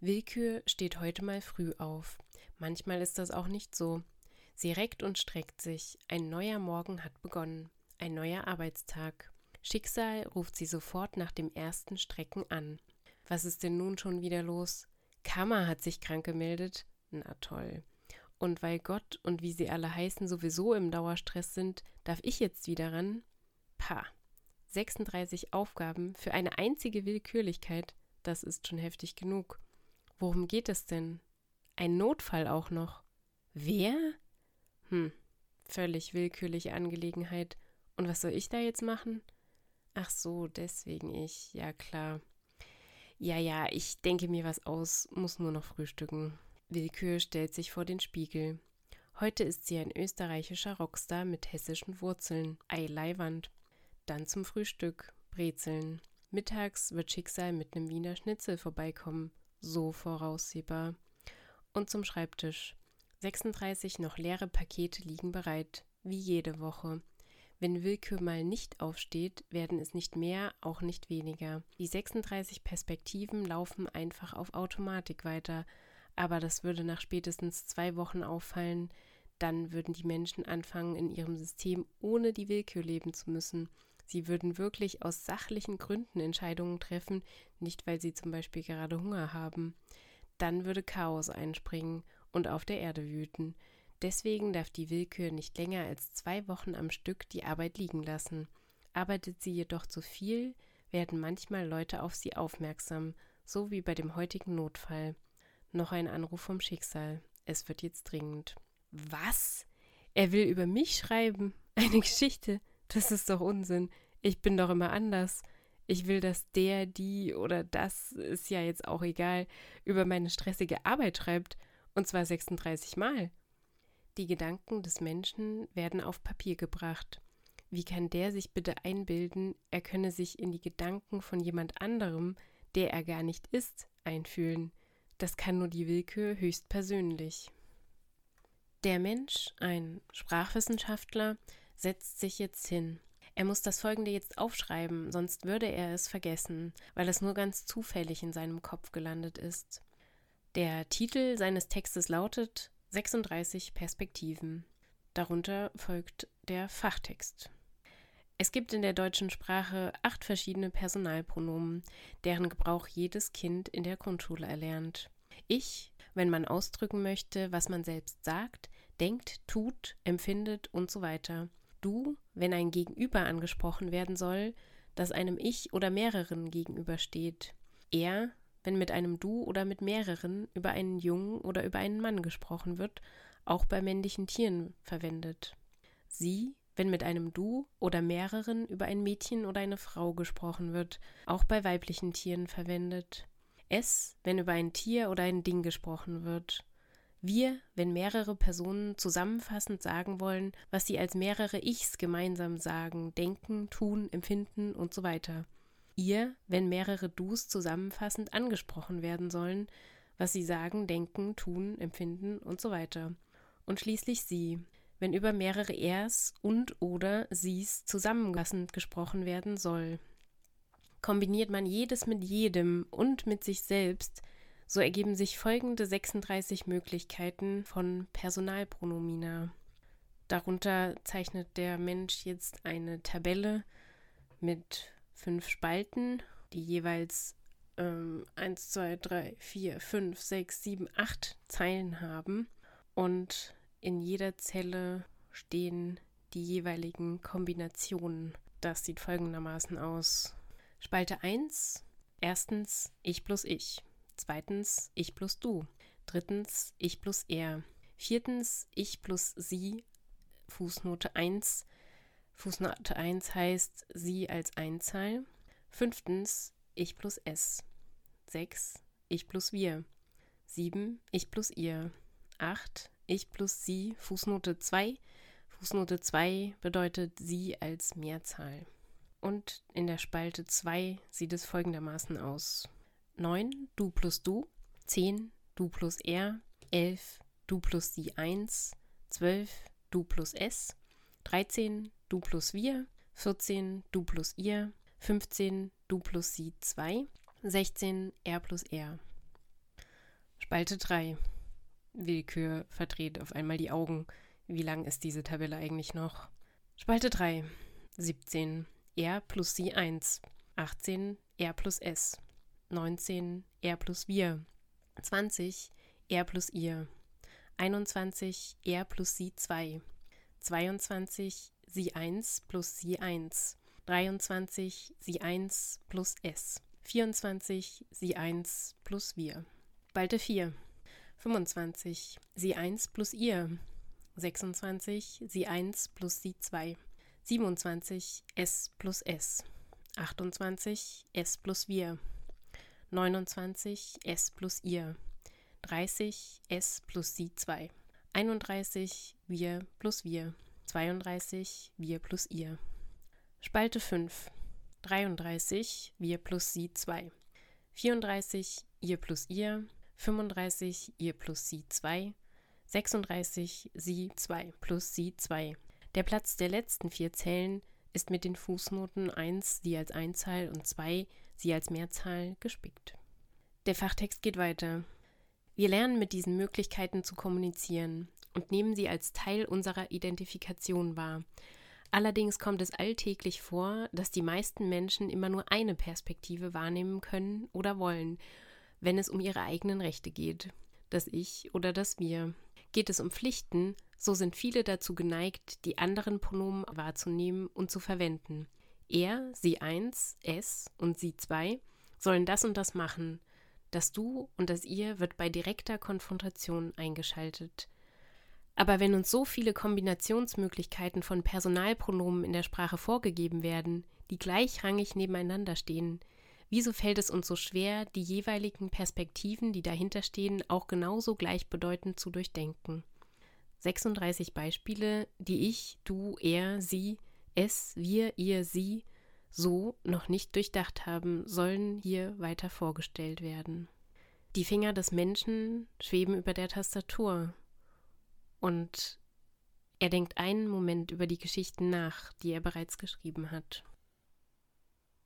Willkür steht heute mal früh auf. Manchmal ist das auch nicht so. Sie reckt und streckt sich. Ein neuer Morgen hat begonnen. Ein neuer Arbeitstag. Schicksal ruft sie sofort nach dem ersten Strecken an. Was ist denn nun schon wieder los? Kammer hat sich krank gemeldet. Na toll. Und weil Gott und wie sie alle heißen sowieso im Dauerstress sind, darf ich jetzt wieder ran? Pah. 36 Aufgaben für eine einzige Willkürlichkeit, das ist schon heftig genug. Worum geht es denn? Ein Notfall auch noch. Wer? Hm, völlig willkürliche Angelegenheit. Und was soll ich da jetzt machen? Ach so, deswegen ich. Ja, klar. Ja, ja, ich denke mir was aus, muss nur noch frühstücken. Willkür stellt sich vor den Spiegel. Heute ist sie ein österreichischer Rockstar mit hessischen Wurzeln. Ei Leiwand. Dann zum Frühstück. Brezeln. Mittags wird Schicksal mit einem Wiener Schnitzel vorbeikommen so voraussehbar. Und zum Schreibtisch. 36 noch leere Pakete liegen bereit, wie jede Woche. Wenn Willkür mal nicht aufsteht, werden es nicht mehr, auch nicht weniger. Die 36 Perspektiven laufen einfach auf Automatik weiter, aber das würde nach spätestens zwei Wochen auffallen, dann würden die Menschen anfangen, in ihrem System ohne die Willkür leben zu müssen. Sie würden wirklich aus sachlichen Gründen Entscheidungen treffen, nicht weil sie zum Beispiel gerade Hunger haben. Dann würde Chaos einspringen und auf der Erde wüten. Deswegen darf die Willkür nicht länger als zwei Wochen am Stück die Arbeit liegen lassen. Arbeitet sie jedoch zu viel, werden manchmal Leute auf sie aufmerksam, so wie bei dem heutigen Notfall. Noch ein Anruf vom Schicksal. Es wird jetzt dringend. Was? Er will über mich schreiben? Eine Geschichte? Das ist doch Unsinn. Ich bin doch immer anders. Ich will, dass der, die oder das, ist ja jetzt auch egal, über meine stressige Arbeit schreibt. Und zwar 36 Mal. Die Gedanken des Menschen werden auf Papier gebracht. Wie kann der sich bitte einbilden, er könne sich in die Gedanken von jemand anderem, der er gar nicht ist, einfühlen? Das kann nur die Willkür höchstpersönlich. Der Mensch, ein Sprachwissenschaftler, setzt sich jetzt hin. Er muss das folgende jetzt aufschreiben, sonst würde er es vergessen, weil es nur ganz zufällig in seinem Kopf gelandet ist. Der Titel seines Textes lautet 36 Perspektiven. Darunter folgt der Fachtext. Es gibt in der deutschen Sprache acht verschiedene Personalpronomen, deren Gebrauch jedes Kind in der Grundschule erlernt. Ich, wenn man ausdrücken möchte, was man selbst sagt, denkt, tut, empfindet und so weiter du, wenn ein Gegenüber angesprochen werden soll, das einem Ich oder mehreren gegenübersteht. Er, wenn mit einem Du oder mit mehreren über einen Jungen oder über einen Mann gesprochen wird, auch bei männlichen Tieren verwendet. Sie, wenn mit einem Du oder mehreren über ein Mädchen oder eine Frau gesprochen wird, auch bei weiblichen Tieren verwendet. Es, wenn über ein Tier oder ein Ding gesprochen wird. Wir, wenn mehrere Personen zusammenfassend sagen wollen, was sie als mehrere Ichs gemeinsam sagen, denken, tun, empfinden und so weiter. Ihr, wenn mehrere Dus zusammenfassend angesprochen werden sollen, was sie sagen, denken, tun, empfinden und so weiter. Und schließlich sie, wenn über mehrere Ers und oder sie's zusammenfassend gesprochen werden soll. Kombiniert man jedes mit jedem und mit sich selbst, so ergeben sich folgende 36 Möglichkeiten von Personalpronomina. Darunter zeichnet der Mensch jetzt eine Tabelle mit fünf Spalten, die jeweils ähm, 1, 2, 3, 4, 5, 6, 7, 8 Zeilen haben. Und in jeder Zelle stehen die jeweiligen Kombinationen. Das sieht folgendermaßen aus. Spalte 1. Erstens ich plus ich. Zweitens ich plus du. Drittens ich plus er. Viertens ich plus sie. Fußnote 1. Fußnote 1 heißt sie als Einzahl. Fünftens ich plus es. Sechs ich plus wir. Sieben ich plus ihr. Acht ich plus sie. Fußnote 2. Fußnote 2 bedeutet sie als Mehrzahl. Und in der Spalte 2 sieht es folgendermaßen aus. 9 du plus du, 10 du plus er, 11 du plus sie 1, 12 du plus es, 13 du plus wir, 14 du plus ihr, 15 du plus sie 2, 16 R plus R. Spalte 3. Willkür verdreht auf einmal die Augen. Wie lang ist diese Tabelle eigentlich noch? Spalte 3. 17 R plus Sie 1. 18 R plus S. 19 R plus wir. 20 R plus ihr. 21 R plus Sie 2. 22 Sie 1 plus Sie 1. 23 Sie 1 plus S. 24 Sie 1 plus wir. Spalte 4. 25 Sie 1 plus ihr. 26 Sie 1 plus Sie 2. 27 S plus S. 28 S plus wir. 29 S plus ihr. 30 S plus Sie 2. 31 wir plus wir. 32 wir plus ihr. Spalte 5. 33 wir plus sie 2. 34 ihr plus ihr. 35 ihr plus sie 2. 36 sie 2 plus sie 2. Der Platz der letzten vier Zellen ist mit den Fußnoten 1 sie als Einzahl und 2 sie als Mehrzahl gespickt. Der Fachtext geht weiter. Wir lernen mit diesen Möglichkeiten zu kommunizieren und nehmen sie als Teil unserer Identifikation wahr, Allerdings kommt es alltäglich vor, dass die meisten Menschen immer nur eine Perspektive wahrnehmen können oder wollen, wenn es um ihre eigenen Rechte geht, das Ich oder das Wir. Geht es um Pflichten, so sind viele dazu geneigt, die anderen Pronomen wahrzunehmen und zu verwenden. Er, sie eins, es und sie zwei sollen das und das machen. Das Du und das Ihr wird bei direkter Konfrontation eingeschaltet. Aber wenn uns so viele Kombinationsmöglichkeiten von Personalpronomen in der Sprache vorgegeben werden, die gleichrangig nebeneinander stehen, wieso fällt es uns so schwer, die jeweiligen Perspektiven, die dahinter stehen, auch genauso gleichbedeutend zu durchdenken? 36 Beispiele, die ich, du, er, sie, es, wir, ihr, sie so noch nicht durchdacht haben, sollen hier weiter vorgestellt werden. Die Finger des Menschen schweben über der Tastatur, und er denkt einen Moment über die Geschichten nach, die er bereits geschrieben hat.